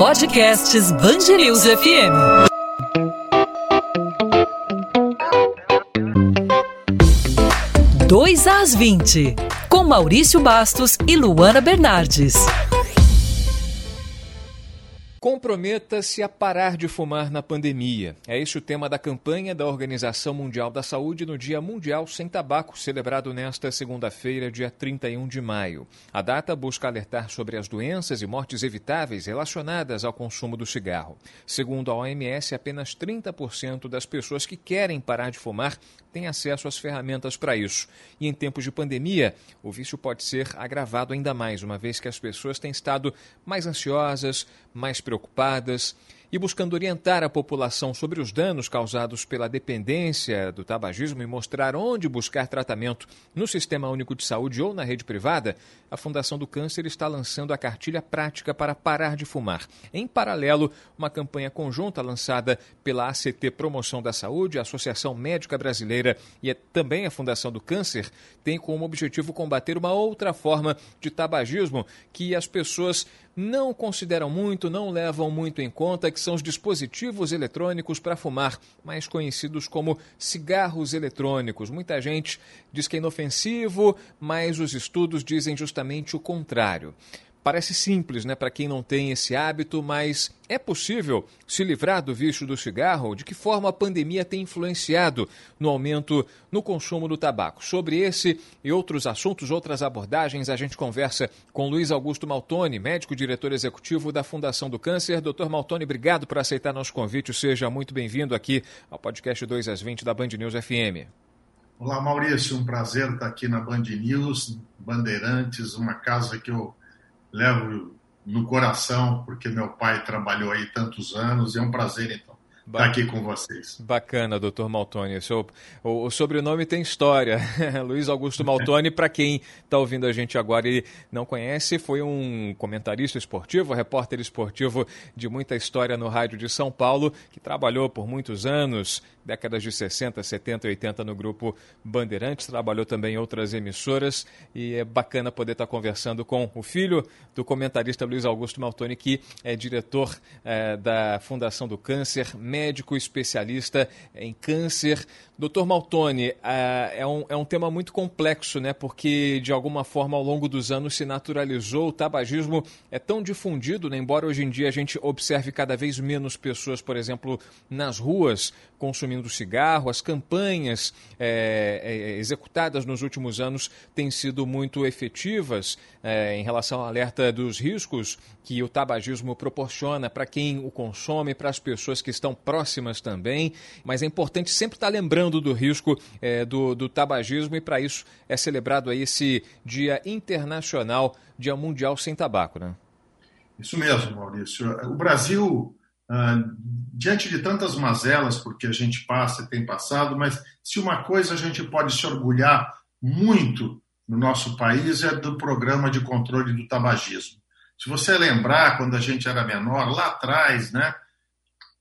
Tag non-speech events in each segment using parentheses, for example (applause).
Podcasts Bangerils FM. Dois às 20, com Maurício Bastos e Luana Bernardes. Comprometa-se a parar de fumar na pandemia. É esse o tema da campanha da Organização Mundial da Saúde no Dia Mundial Sem Tabaco, celebrado nesta segunda-feira, dia 31 de maio. A data busca alertar sobre as doenças e mortes evitáveis relacionadas ao consumo do cigarro. Segundo a OMS, apenas 30% das pessoas que querem parar de fumar têm acesso às ferramentas para isso. E em tempos de pandemia, o vício pode ser agravado ainda mais, uma vez que as pessoas têm estado mais ansiosas, mais preocupadas e buscando orientar a população sobre os danos causados pela dependência do tabagismo e mostrar onde buscar tratamento no Sistema Único de Saúde ou na rede privada, a Fundação do Câncer está lançando a cartilha prática para parar de fumar. Em paralelo, uma campanha conjunta lançada pela ACT Promoção da Saúde, a Associação Médica Brasileira e também a Fundação do Câncer tem como objetivo combater uma outra forma de tabagismo que as pessoas não consideram muito, não levam muito em conta, que são os dispositivos eletrônicos para fumar, mais conhecidos como cigarros eletrônicos. Muita gente diz que é inofensivo, mas os estudos dizem justamente o contrário. Parece simples, né, para quem não tem esse hábito, mas é possível se livrar do vício do cigarro? De que forma a pandemia tem influenciado no aumento no consumo do tabaco? Sobre esse e outros assuntos, outras abordagens, a gente conversa com Luiz Augusto Maltoni, médico diretor executivo da Fundação do Câncer. Doutor Maltoni, obrigado por aceitar nosso convite. Seja muito bem-vindo aqui ao podcast 2 às 20 da Band News FM. Olá, Maurício. Um prazer estar aqui na Band News, Bandeirantes, uma casa que eu levo no coração, porque meu pai trabalhou aí tantos anos, e é um prazer, então, estar aqui com vocês. Bacana, doutor Maltoni. O, o, sobrenome tem história. (laughs) Luiz Augusto Maltoni, para quem está ouvindo a gente agora e não conhece, foi um comentarista esportivo, repórter esportivo de muita história no rádio de São Paulo, que trabalhou por muitos anos décadas de 60, 70 e 80 no grupo Bandeirantes, trabalhou também em outras emissoras e é bacana poder estar conversando com o filho do comentarista Luiz Augusto Maltoni, que é diretor é, da Fundação do Câncer, médico especialista em câncer. Doutor Maltoni, é, é um, é um tema muito complexo, né? Porque de alguma forma ao longo dos anos se naturalizou, o tabagismo é tão difundido, né? embora hoje em dia a gente observe cada vez menos pessoas, por exemplo, nas ruas consumindo cigarro, as campanhas é, executadas nos últimos anos têm sido muito efetivas é, em relação ao alerta dos riscos que o tabagismo proporciona para quem o consome, para as pessoas que estão próximas também. Mas é importante sempre estar lembrando do risco é, do, do tabagismo e para isso é celebrado aí esse Dia Internacional, Dia Mundial Sem Tabaco, né? Isso mesmo, Maurício. O Brasil ah, diante de tantas mazelas, porque a gente passa e tem passado, mas se uma coisa a gente pode se orgulhar muito no nosso país é do programa de controle do tabagismo. Se você lembrar, quando a gente era menor, lá atrás, né,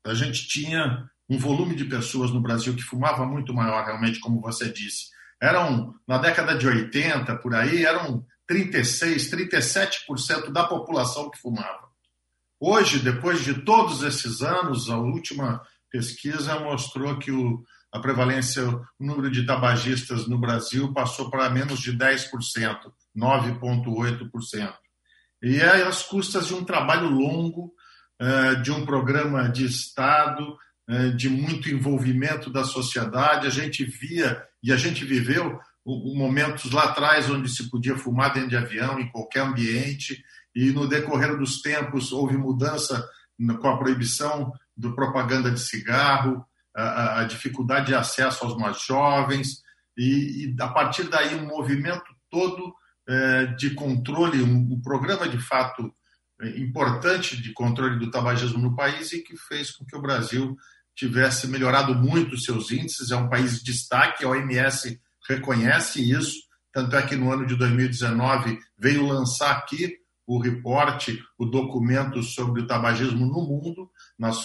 a gente tinha um volume de pessoas no Brasil que fumava muito maior, realmente, como você disse. Eram, na década de 80, por aí, eram 36, 37% da população que fumava. Hoje, depois de todos esses anos, a última pesquisa mostrou que o, a prevalência, o número de tabagistas no Brasil passou para menos de 10%, 9,8%. E é às custas de um trabalho longo, eh, de um programa de Estado, eh, de muito envolvimento da sociedade. A gente via e a gente viveu momentos lá atrás onde se podia fumar dentro de avião, em qualquer ambiente, e no decorrer dos tempos houve mudança com a proibição do propaganda de cigarro, a, dificuldade de acesso aos mais jovens, e, a partir daí um movimento todo é, de controle, um, um, programa de fato é, importante de controle do tabagismo no país e que fez com que o Brasil tivesse melhorado muito seus índices, é um país de destaque, a OMS reconhece isso, tanto é que no ano de 2019 veio lançar aqui o reporte, o documento sobre o tabagismo no mundo,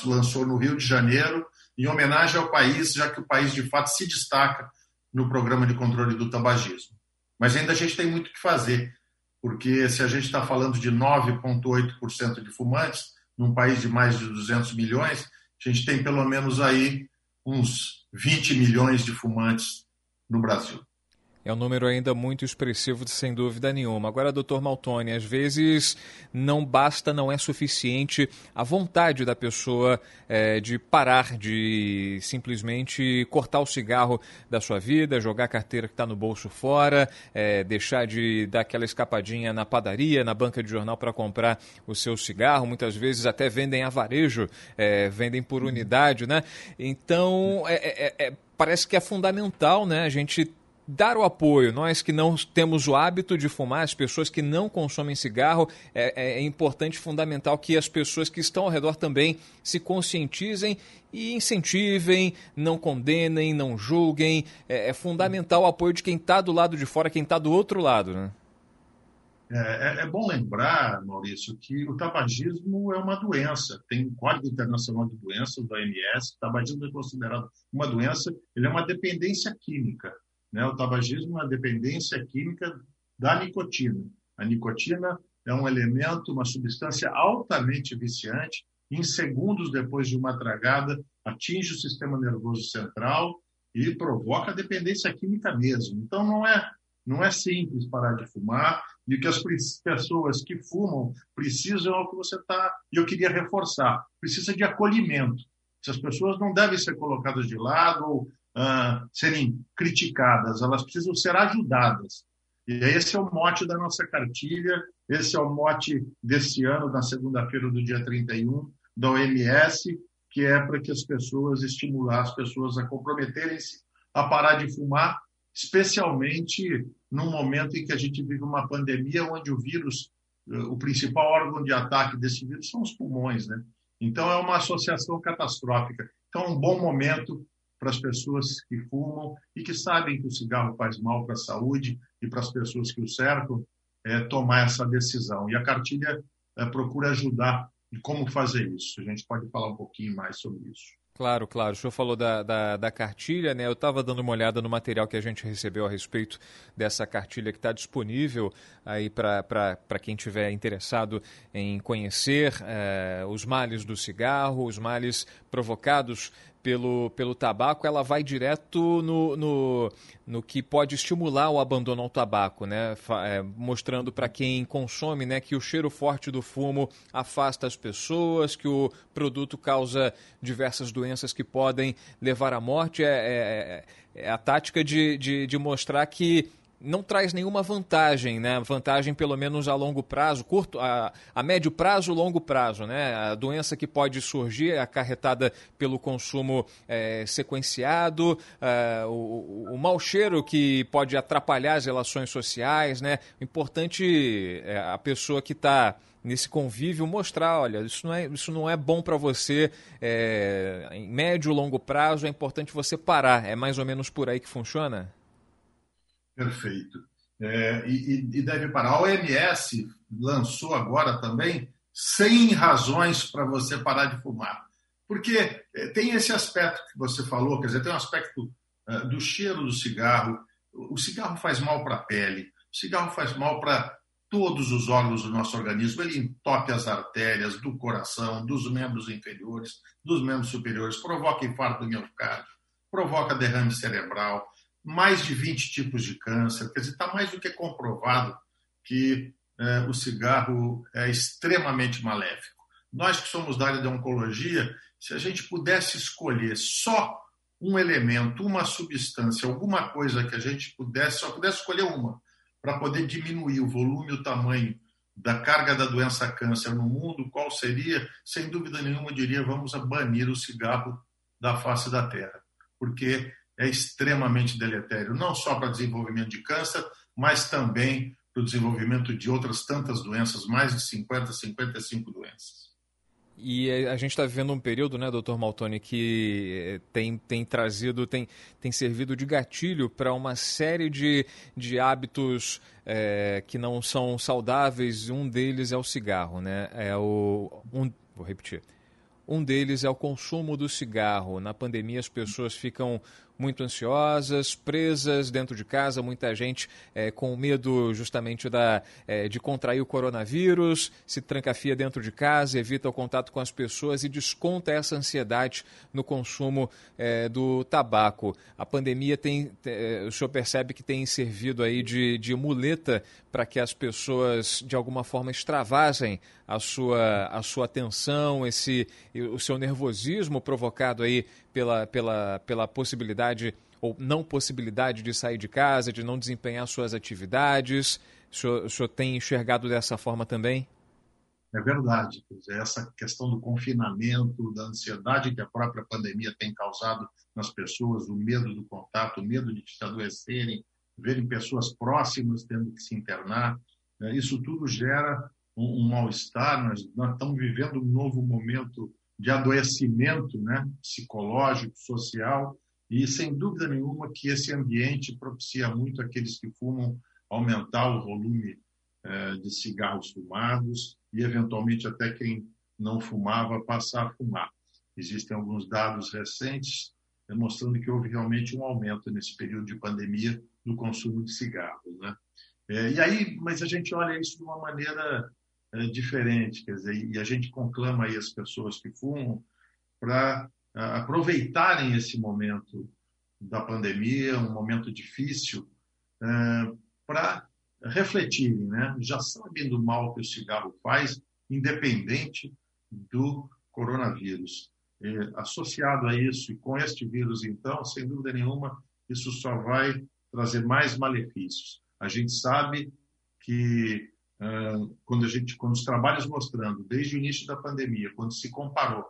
lançou no Rio de Janeiro, em homenagem ao país, já que o país de fato se destaca no programa de controle do tabagismo. Mas ainda a gente tem muito que fazer, porque se a gente está falando de 9,8% de fumantes, num país de mais de 200 milhões, a gente tem pelo menos aí uns 20 milhões de fumantes no Brasil. É um número ainda muito expressivo, sem dúvida nenhuma. Agora, doutor Maltoni, às vezes não basta, não é suficiente a vontade da pessoa é, de parar, de simplesmente cortar o cigarro da sua vida, jogar a carteira que está no bolso fora, é, deixar de dar aquela escapadinha na padaria, na banca de jornal para comprar o seu cigarro. Muitas vezes até vendem a varejo, é, vendem por unidade, né? Então, é, é, é, parece que é fundamental, né? A gente dar o apoio. Nós que não temos o hábito de fumar, as pessoas que não consomem cigarro, é, é, importante, fundamental que as pessoas que estão ao redor também se conscientizem e incentivem, não condenem, não julguem. É, é fundamental o apoio de quem está do lado de fora, quem está do outro lado, né? É, é, é, bom lembrar, Maurício, que o tabagismo é uma doença. Tem um Código Internacional de Doenças, da OMS. O tabagismo é considerado uma doença, ele é uma dependência química. Né? O tabagismo é uma dependência química da nicotina. A nicotina é um elemento, uma substância altamente viciante. Em segundos depois de uma tragada, atinge o sistema nervoso central e provoca dependência química mesmo. Então, não é, não é simples parar de fumar. E que as pessoas que fumam precisam é o que você está. E eu queria reforçar: precisa de acolhimento. Essas pessoas não devem ser colocadas de lado ou uh, serem criticadas, elas precisam ser ajudadas. E esse é o mote da nossa cartilha, esse é o mote desse ano, na segunda-feira do dia 31, da OMS, que é para que as pessoas, estimular as pessoas a comprometerem-se a parar de fumar, especialmente num momento em que a gente vive uma pandemia onde o vírus, eh, o principal órgão de ataque desse vírus são os pulmões, né? Então é uma associação catastrófica. Então é um bom momento para as pessoas que fumam e que sabem que o cigarro faz mal para a saúde e para as pessoas que o cercam, é, tomar essa decisão. E a cartilha é, procura ajudar em como fazer isso. A gente pode falar um pouquinho mais sobre isso. Claro, claro. O senhor falou da, da, da cartilha, né? Eu estava dando uma olhada no material que a gente recebeu a respeito dessa cartilha que está disponível aí para quem tiver interessado em conhecer eh, os males do cigarro, os males provocados pelo, pelo tabaco, ela vai direto no, no, no que pode estimular o abandono ao tabaco, né? É, mostrando para quem consome né, que o cheiro forte do fumo afasta as pessoas, que o produto causa diversas doenças que podem levar à morte. É, é, é, é a tática de, de, de mostrar que não traz nenhuma vantagem, né? Vantagem pelo menos a longo prazo, curto, a, a médio prazo, longo prazo, né? A doença que pode surgir é acarretada pelo consumo é, sequenciado, é, o, o mau cheiro que pode atrapalhar as relações sociais, né? O importante é a pessoa que está nesse convívio mostrar, olha, isso não é, isso não é bom para você é, em médio longo prazo, é importante você parar. É mais ou menos por aí que funciona? Perfeito. É, e, e, deve parar. A OMS lançou agora também 100 razões para você parar de fumar. Porque é, tem esse aspecto que você falou, quer dizer, tem um aspecto uh, do cheiro do cigarro. O cigarro faz mal para a pele, o cigarro faz mal para todos os órgãos do nosso organismo. Ele entope as artérias do coração, dos membros inferiores, dos membros superiores, provoca infarto do miocárdio, provoca derrame cerebral, mais de 20 tipos de câncer. Quer dizer, está mais do que comprovado que é, o cigarro é extremamente maléfico. Nós que somos da área da oncologia, se a gente pudesse escolher só um elemento, uma substância, alguma coisa que a gente pudesse, só pudesse escolher uma, para poder diminuir o volume o tamanho da carga da doença câncer no mundo, qual seria? Sem dúvida nenhuma, eu diria, vamos banir o cigarro da face da Terra, porque é extremamente deletério, não só para desenvolvimento de câncer, mas também para o desenvolvimento de outras tantas doenças, mais de 50, 55 doenças. E a gente está vivendo um período, né, doutor Maltoni, que eh, tem, tem trazido, tem, tem servido de gatilho para uma série de, de hábitos é, que não são saudáveis. Um deles é o cigarro, né? É o, um, vou repetir. Um deles é o consumo do cigarro. Na pandemia, as pessoas ficam muito ansiosas, presas dentro de casa, muita gente é, com medo justamente da, é, de contrair o coronavírus, se trancafia dentro de casa, evita o contato com as pessoas e desconta essa ansiedade no consumo é, do tabaco. A pandemia tem, o senhor percebe que tem servido aí de, de muleta para que as pessoas de alguma forma extravasem a sua, a sua atenção, esse, o seu nervosismo provocado aí pela, pela, pela possibilidade ou não possibilidade de sair de casa, de não desempenhar suas atividades. O senhor, o senhor tem enxergado dessa forma também? É verdade. Essa questão do confinamento, da ansiedade que a própria pandemia tem causado nas pessoas, o medo do contato, o medo de se adoecerem, verem pessoas próximas tendo que se internar, né, isso tudo gera um, um mal-estar. Nós, nós estamos vivendo um novo momento de adoecimento né, psicológico, social, e sem dúvida nenhuma que esse ambiente propicia muito aqueles que fumam aumentar o volume eh, de cigarros fumados e, eventualmente, até quem não fumava passar a fumar. Existem alguns dados recentes demonstrando que houve realmente um aumento nesse período de pandemia no consumo de cigarros. Né? É, e aí, mas a gente olha isso de uma maneira é, diferente, quer dizer, e a gente conclama aí as pessoas que fumam para aproveitarem esse momento da pandemia, um momento difícil, é, para refletirem, né? Já sabem do mal que o cigarro faz, independente do coronavírus. associado a isso e com este vírus, então, sem dúvida nenhuma, isso só vai trazer mais malefícios. A gente sabe que quando a gente, quando os trabalhos mostrando desde o início da pandemia, quando se comparou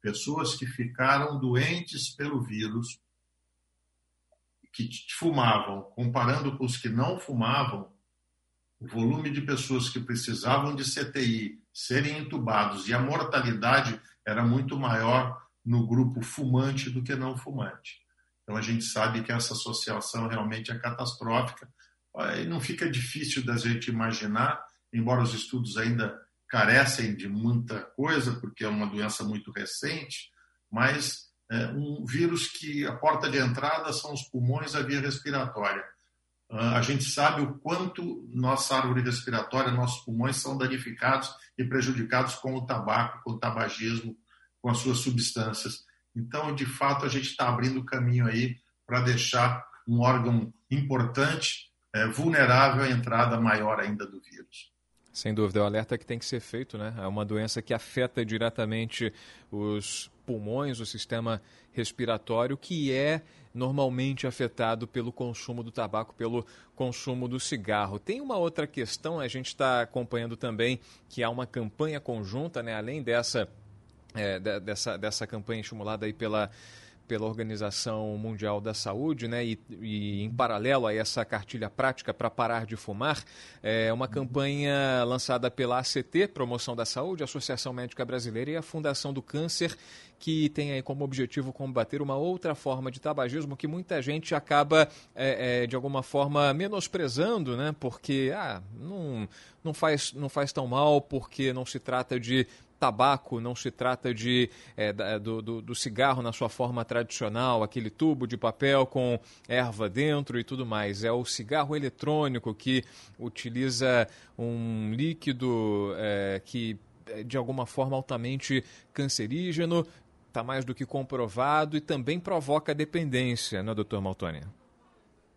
pessoas que ficaram doentes pelo vírus, que fumavam, comparando com os que não fumavam, o volume de pessoas que precisavam de CTI serem entubados e a mortalidade era muito maior no grupo fumante do que não fumante. Então a gente sabe que essa associação realmente é catastrófica não fica difícil da gente imaginar, embora os estudos ainda carecem de muita coisa, porque é uma doença muito recente, mas é um vírus que a porta de entrada são os pulmões, a via respiratória. Ah, a gente sabe o quanto nossa árvore respiratória, nossos pulmões são danificados e prejudicados com o tabaco, com o tabagismo, com as suas substâncias. Então, de fato, a gente está abrindo caminho aí para deixar um órgão importante é, vulnerável à entrada maior ainda do vírus. Sem dúvida, é o alerta que tem que ser feito, né? É uma doença que afeta diretamente os pulmões, o sistema respiratório, que é normalmente afetado pelo consumo do tabaco, pelo consumo do cigarro. Tem uma outra questão, a gente está acompanhando também que há uma campanha conjunta, né? Além dessa, é, dessa, dessa campanha estimulada aí pela pela Organização Mundial da Saúde, né, e, e em paralelo a essa cartilha prática para parar de fumar, é uma campanha lançada pela ACT, Promoção da Saúde, Associação Médica Brasileira e a Fundação do Câncer, que tem aí como objetivo combater uma outra forma de tabagismo que muita gente acaba, é, é, de alguma forma, menosprezando, né, porque ah, não, não, faz, não faz tão mal, porque não se trata de tabaco, não se trata de, é, do, do, do, cigarro na sua forma tradicional, aquele tubo de papel com erva dentro e tudo mais. É o cigarro eletrônico que utiliza um líquido é, que, é, de alguma forma, altamente cancerígeno, está mais do que comprovado e também provoca dependência, não é, doutor Maltoni?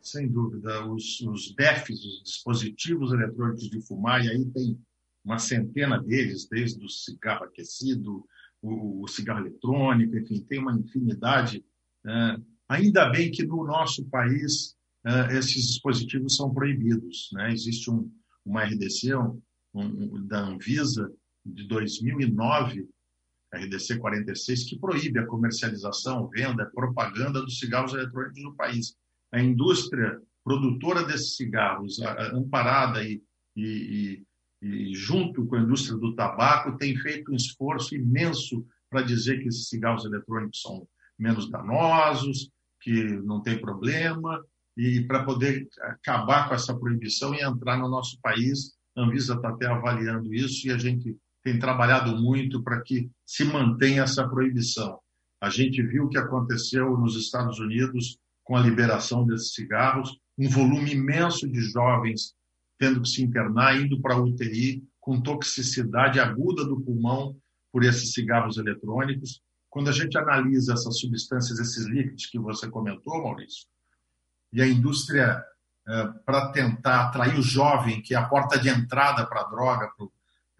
Sem dúvida. Os, os DEFs, os dispositivos eletrônicos de fumar, e aí tem uma centena deles, desde o cigarro aquecido, o, o cigarro eletrônico, enfim, tem uma infinidade. É, ainda bem que no nosso país é, esses dispositivos são proibidos. Né? Existe um, uma RDC um, um, da Anvisa de 2009, RDC 46, que proíbe a comercialização, venda, propaganda dos cigarros eletrônicos no país. A indústria produtora desses cigarros, amparada e, e, e junto com a indústria do tabaco, tem feito um esforço imenso para dizer que esses cigarros eletrônicos são menos danosos, que não tem problema, e para poder acabar com essa proibição e entrar no nosso país. A Anvisa está até avaliando isso e a gente tem trabalhado muito para que se mantenha essa proibição. A gente viu o que aconteceu nos Estados Unidos com a liberação desses cigarros, um volume imenso de jovens tendo que se internar, indo para a UTI, com toxicidade aguda do pulmão por esses cigarros eletrônicos. Quando a gente analisa essas substâncias, esses líquidos que você comentou, Maurício, e a indústria, é, para tentar atrair o jovem, que é a porta de entrada para a droga, para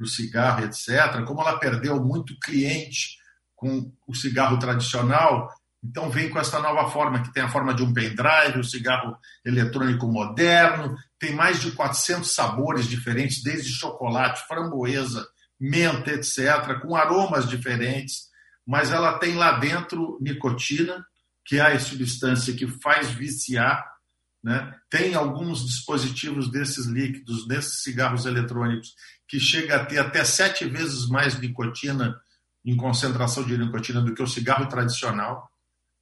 o cigarro, etc., como ela perdeu muito cliente com o cigarro tradicional, então vem com essa nova forma, que tem a forma de um pendrive, o um cigarro eletrônico moderno, tem mais de 400 sabores diferentes, desde chocolate, framboesa, menta, etc., com aromas diferentes, mas ela tem lá dentro nicotina, que é a substância que faz viciar. Né? Tem alguns dispositivos desses líquidos, desses cigarros eletrônicos, que chega a ter até sete vezes mais nicotina em concentração de nicotina do que o cigarro tradicional.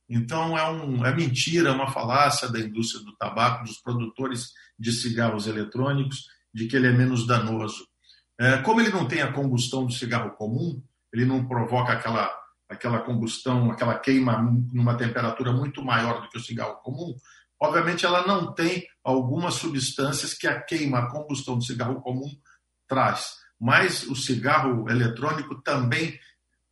Então, é, um, é mentira, é uma falácia da indústria do tabaco, dos produtores de cigarros eletrônicos, de que ele é menos danoso. É, como ele não tem a combustão do cigarro comum, ele não provoca aquela, aquela combustão, aquela queima numa temperatura muito maior do que o cigarro comum, obviamente ela não tem algumas substâncias que a queima, a combustão do cigarro comum traz. Mas o cigarro eletrônico também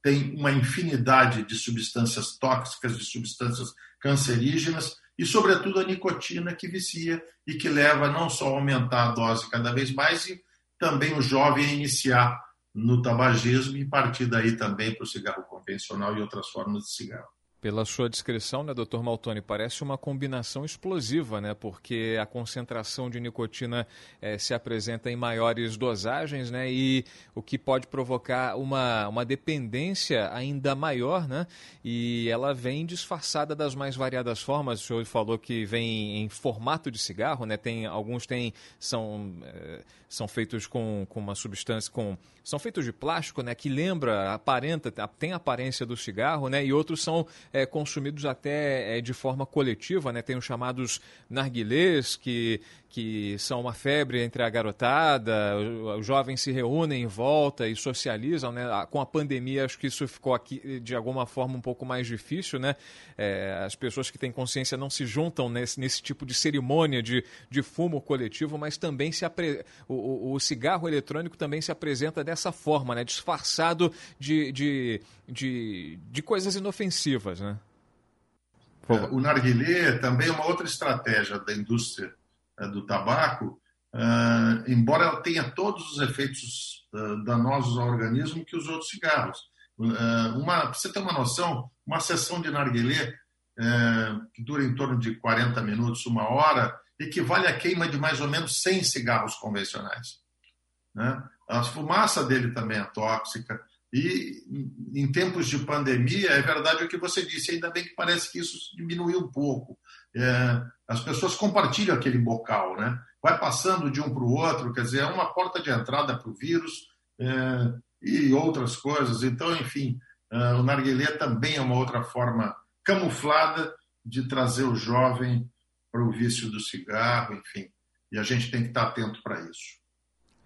tem uma infinidade de substâncias tóxicas, de substâncias cancerígenas e, sobretudo, a nicotina que vicia e que leva não só a aumentar a dose cada vez mais, e também o jovem a iniciar no tabagismo e partir daí também para o cigarro convencional e outras formas de cigarro. Pela sua descrição, né, doutor Maltoni, parece uma combinação explosiva, né? Porque a concentração de nicotina eh, se apresenta em maiores dosagens, né? E o que pode provocar uma, uma dependência ainda maior, né? E ela vem disfarçada das mais variadas formas. O senhor falou que vem em formato de cigarro, né? Tem, alguns têm, são, eh, são feitos com, com uma substância, com, são feitos de plástico, né? Que lembra, aparenta, tem a aparência do cigarro, né? E outros são é, consumidos até é, de forma coletiva, né? Tem os chamados narguilés, que, que são uma febre entre a garotada, os jovens se reúnem em volta e socializam, né? Com a pandemia, acho que isso ficou aqui de alguma forma um pouco mais difícil, né? É, as pessoas que têm consciência não se juntam nesse, nesse tipo de cerimônia de, de fumo coletivo, mas também se apre... o, o, cigarro eletrônico também se apresenta dessa forma, né? Disfarçado de, de, de, de coisas inofensivas, né? É, o narguilé também é uma outra estratégia da indústria é, do tabaco, uh, embora ela tenha todos os efeitos uh, danosos ao organismo que os outros cigarros. Uma, você ter uma noção, uma sessão de narguilé que dura em torno de 40 minutos, uma hora, equivale à queima de mais ou menos 100 cigarros convencionais. Né? A fumaça dele também é tóxica. E em tempos de pandemia, é verdade o que você disse, ainda bem que parece que isso diminuiu um pouco. É, as pessoas compartilham aquele bocal, né? vai passando de um para o outro, quer dizer, é uma porta de entrada para o vírus é, e outras coisas. Então, enfim, é, o narguilé também é uma outra forma camuflada de trazer o jovem para o vício do cigarro, enfim. E a gente tem que estar atento para isso.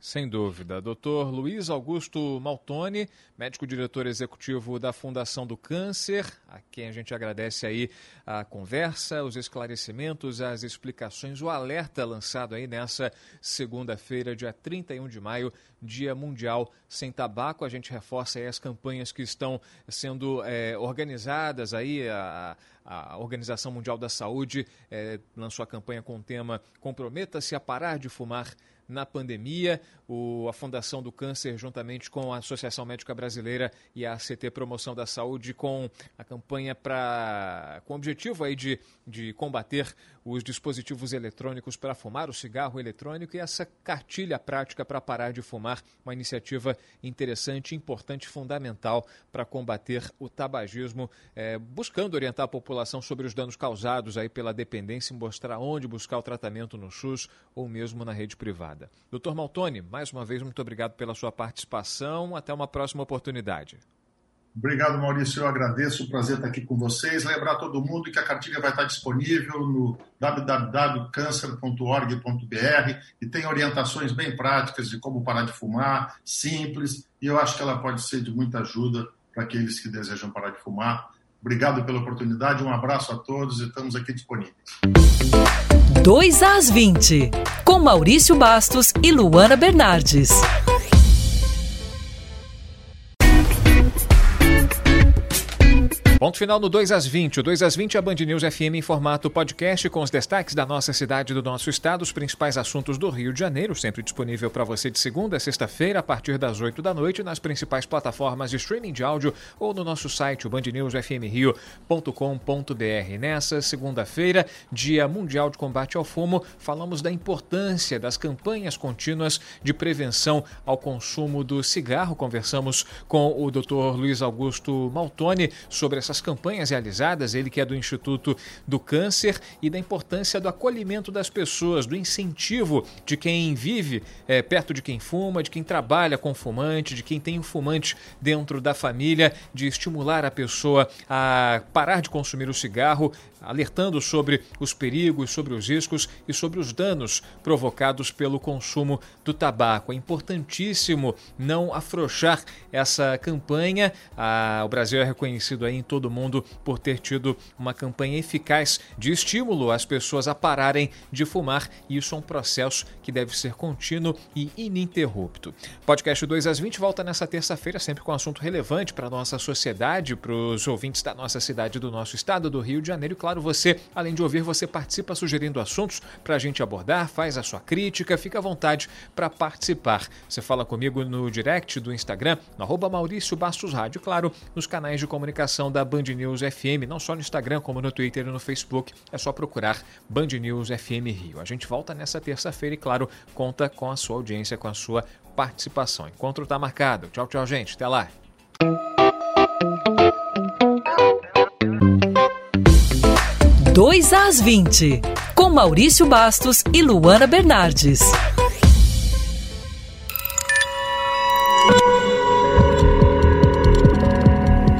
Sem dúvida. Dr. Luiz Augusto Maltoni, médico diretor executivo da Fundação do Câncer, a quem a gente agradece aí a conversa, os esclarecimentos, as explicações, o alerta lançado aí nessa segunda-feira, dia 31 de maio, Dia Mundial Sem Tabaco. A gente reforça aí as campanhas que estão sendo é, organizadas aí, a, a Organização Mundial da Saúde é, lançou a campanha com o tema Comprometa-se a parar de fumar na pandemia. O, a Fundação do Câncer, juntamente com a Associação Médica Brasileira e a ACT Promoção da Saúde, com a campanha para com o objetivo aí de, de combater os dispositivos eletrônicos para fumar, o cigarro eletrônico e essa cartilha prática para parar de fumar, uma iniciativa interessante, importante, fundamental para combater o tabagismo, é, buscando orientar a população sobre os danos causados aí pela dependência e mostrar onde buscar o tratamento no SUS ou mesmo na rede privada. Doutor Maltoni, mais uma vez, muito obrigado pela sua participação. Até uma próxima oportunidade. Obrigado, Maurício. Eu agradeço. O prazer estar aqui com vocês. Lembrar todo mundo que a cartilha vai estar disponível no www.cancer.org.br e tem orientações bem práticas de como parar de fumar, simples, e eu acho que ela pode ser de muita ajuda para aqueles que desejam parar de fumar. Obrigado pela oportunidade, um abraço a todos e estamos aqui disponíveis. 2 às 20, com Maurício Bastos e Luana Bernardes. Ponto final no 2 às 20. O 2 às 20 é a Band News FM em formato podcast com os destaques da nossa cidade e do nosso estado, os principais assuntos do Rio de Janeiro, sempre disponível para você de segunda a sexta-feira, a partir das 8 da noite, nas principais plataformas de streaming de áudio ou no nosso site, o bandnewsfmrio.com.br. Nessa segunda-feira, Dia Mundial de Combate ao Fumo, falamos da importância das campanhas contínuas de prevenção ao consumo do cigarro. Conversamos com o Dr. Luiz Augusto Maltoni sobre essa essas campanhas realizadas, ele que é do Instituto do Câncer, e da importância do acolhimento das pessoas, do incentivo de quem vive é, perto de quem fuma, de quem trabalha com fumante, de quem tem um fumante dentro da família, de estimular a pessoa a parar de consumir o cigarro, alertando sobre os perigos, sobre os riscos e sobre os danos provocados pelo consumo do tabaco. É importantíssimo não afrouxar essa campanha. Ah, o Brasil é reconhecido aí em todo o mundo por ter tido uma campanha eficaz de estímulo às pessoas a pararem de fumar, e isso é um processo que deve ser contínuo e ininterrupto. Podcast 2 às 20 volta nessa terça-feira, sempre com assunto relevante para a nossa sociedade, para os ouvintes da nossa cidade, do nosso estado, do Rio de Janeiro, e claro, você, além de ouvir, você participa sugerindo assuntos para a gente abordar, faz a sua crítica, fica à vontade para participar. Você fala comigo no direct do Instagram, no arroba Maurício Bastos Rádio, claro, nos canais de comunicação da Band News FM, não só no Instagram, como no Twitter e no Facebook. É só procurar Band News FM Rio. A gente volta nessa terça-feira e, claro, conta com a sua audiência, com a sua participação. Encontro está marcado. Tchau, tchau, gente. Até lá. 2 às 20, com Maurício Bastos e Luana Bernardes.